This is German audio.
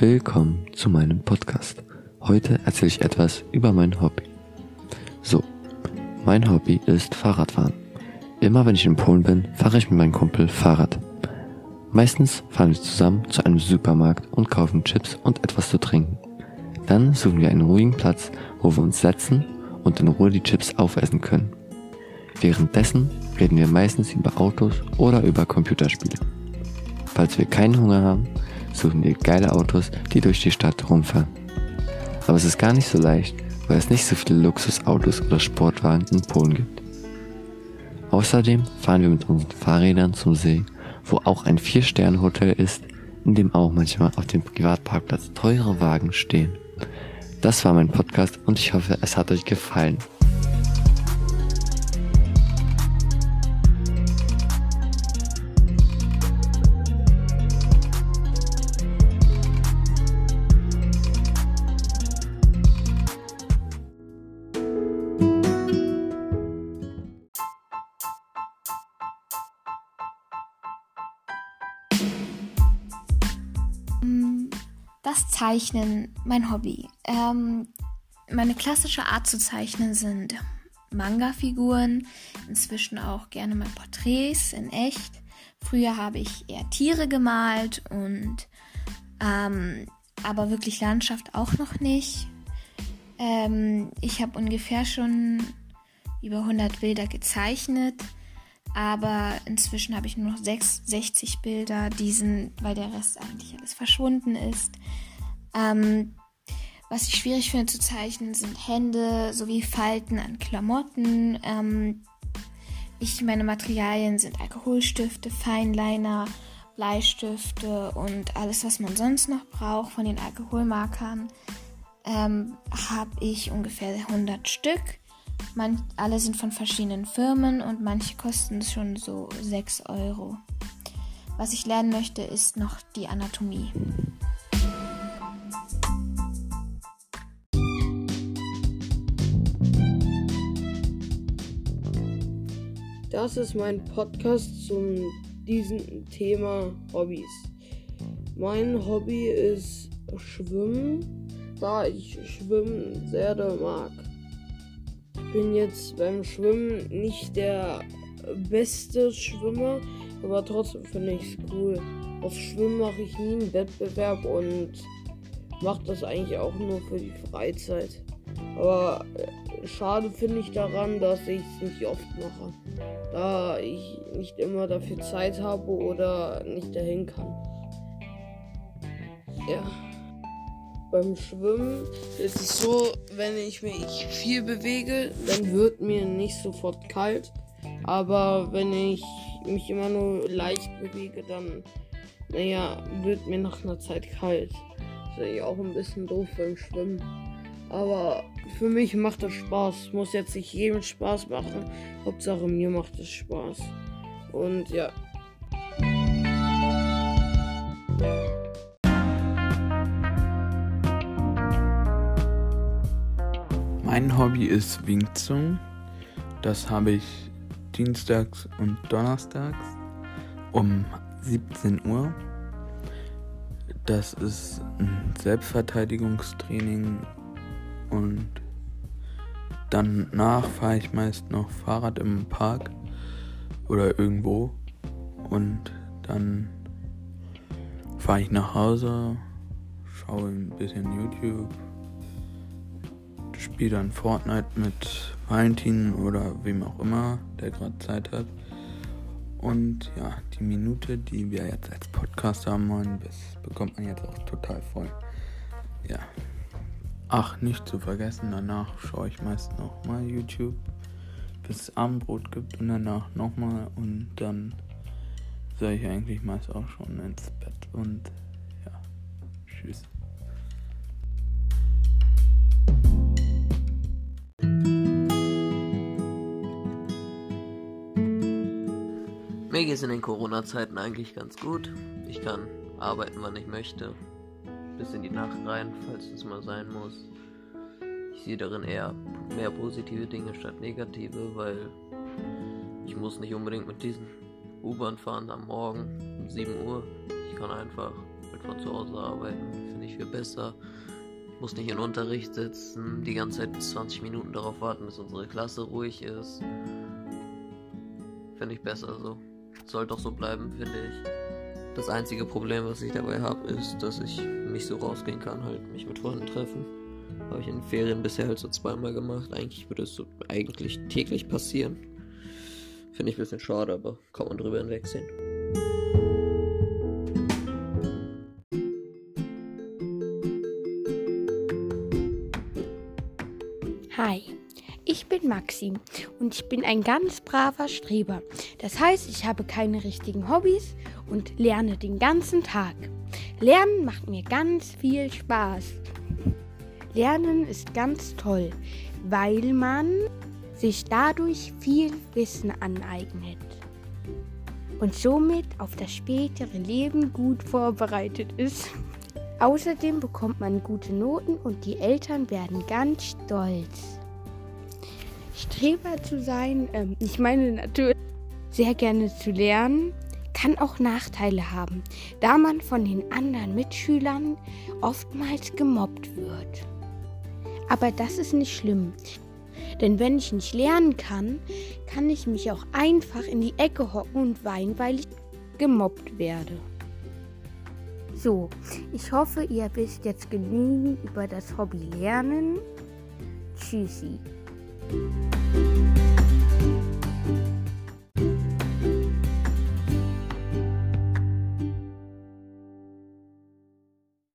Willkommen zu meinem Podcast. Heute erzähle ich etwas über mein Hobby. So, mein Hobby ist Fahrradfahren. Immer wenn ich in Polen bin, fahre ich mit meinem Kumpel Fahrrad. Meistens fahren wir zusammen zu einem Supermarkt und kaufen Chips und etwas zu trinken. Dann suchen wir einen ruhigen Platz, wo wir uns setzen und in Ruhe die Chips aufessen können. Währenddessen reden wir meistens über Autos oder über Computerspiele. Falls wir keinen Hunger haben, suchen wir geile Autos, die durch die Stadt rumfahren. Aber es ist gar nicht so leicht, weil es nicht so viele Luxusautos oder Sportwagen in Polen gibt. Außerdem fahren wir mit unseren Fahrrädern zum See, wo auch ein Vier-Sterne-Hotel ist, in dem auch manchmal auf dem Privatparkplatz teure Wagen stehen. Das war mein Podcast und ich hoffe, es hat euch gefallen. Das Zeichnen, mein Hobby. Ähm, meine klassische Art zu zeichnen sind Manga-Figuren, inzwischen auch gerne mal Porträts in echt. Früher habe ich eher Tiere gemalt und ähm, aber wirklich Landschaft auch noch nicht. Ähm, ich habe ungefähr schon über 100 Bilder gezeichnet. Aber inzwischen habe ich nur noch 6, 60 Bilder, diesen, weil der Rest eigentlich alles verschwunden ist. Ähm, was ich schwierig finde zu zeichnen, sind Hände sowie Falten an Klamotten. Ähm, ich, meine Materialien sind Alkoholstifte, Feinliner, Bleistifte und alles, was man sonst noch braucht von den Alkoholmarkern. Ähm, habe ich ungefähr 100 Stück. Man, alle sind von verschiedenen Firmen und manche kosten schon so 6 Euro. Was ich lernen möchte, ist noch die Anatomie. Das ist mein Podcast zum diesem Thema Hobbys. Mein Hobby ist Schwimmen, da ich Schwimmen sehr mag bin jetzt beim Schwimmen nicht der beste Schwimmer, aber trotzdem finde ich es cool. Auf Schwimmen mache ich nie einen Wettbewerb und mache das eigentlich auch nur für die Freizeit. Aber äh, schade finde ich daran, dass ich es nicht oft mache, da ich nicht immer dafür Zeit habe oder nicht dahin kann. Ja beim Schwimmen ist es so, wenn ich mich viel bewege, dann wird mir nicht sofort kalt. Aber wenn ich mich immer nur leicht bewege, dann, naja, wird mir nach einer Zeit kalt. Das ist ja auch ein bisschen doof beim Schwimmen. Aber für mich macht das Spaß. Muss jetzt nicht jedem Spaß machen. Hauptsache mir macht es Spaß. Und ja, Mein Hobby ist Wing Chun. Das habe ich dienstags und donnerstags um 17 Uhr. Das ist ein Selbstverteidigungstraining und danach fahre ich meist noch Fahrrad im Park oder irgendwo und dann fahre ich nach Hause, schaue ein bisschen YouTube spiele dann Fortnite mit Valentin oder wem auch immer, der gerade Zeit hat. Und ja, die Minute, die wir jetzt als Podcast haben wollen, bekommt man jetzt auch total voll. Ja. Ach, nicht zu vergessen, danach schaue ich meist nochmal YouTube, bis es Abendbrot gibt und danach nochmal und dann soll ich eigentlich meist auch schon ins Bett und ja, tschüss. Mir geht es in den Corona-Zeiten eigentlich ganz gut. Ich kann arbeiten, wann ich möchte. Bis in die Nacht rein, falls es mal sein muss. Ich sehe darin eher mehr positive Dinge statt negative, weil ich muss nicht unbedingt mit diesen U-Bahn fahren am Morgen um 7 Uhr. Ich kann einfach mit von zu Hause arbeiten. Finde ich viel besser. Ich muss nicht in Unterricht sitzen, die ganze Zeit 20 Minuten darauf warten, bis unsere Klasse ruhig ist. Finde ich besser so. Soll doch so bleiben, finde ich. Das einzige Problem, was ich dabei habe, ist, dass ich nicht so rausgehen kann, halt mich mit Freunden treffen. Habe ich in den Ferien bisher halt so zweimal gemacht. Eigentlich würde es so eigentlich täglich passieren. Finde ich ein bisschen schade, aber kann man drüber hinwegsehen. Hi, ich bin Maxim und ich bin ein ganz braver Streber. Das heißt, ich habe keine richtigen Hobbys und lerne den ganzen Tag. Lernen macht mir ganz viel Spaß. Lernen ist ganz toll, weil man sich dadurch viel Wissen aneignet und somit auf das spätere Leben gut vorbereitet ist. Außerdem bekommt man gute Noten und die Eltern werden ganz stolz. Streber zu sein, ähm, ich meine natürlich sehr gerne zu lernen, kann auch Nachteile haben, da man von den anderen Mitschülern oftmals gemobbt wird. Aber das ist nicht schlimm, denn wenn ich nicht lernen kann, kann ich mich auch einfach in die Ecke hocken und weinen, weil ich gemobbt werde. So, ich hoffe, ihr wisst jetzt genügend über das Hobby Lernen. Tschüssi. Thank you.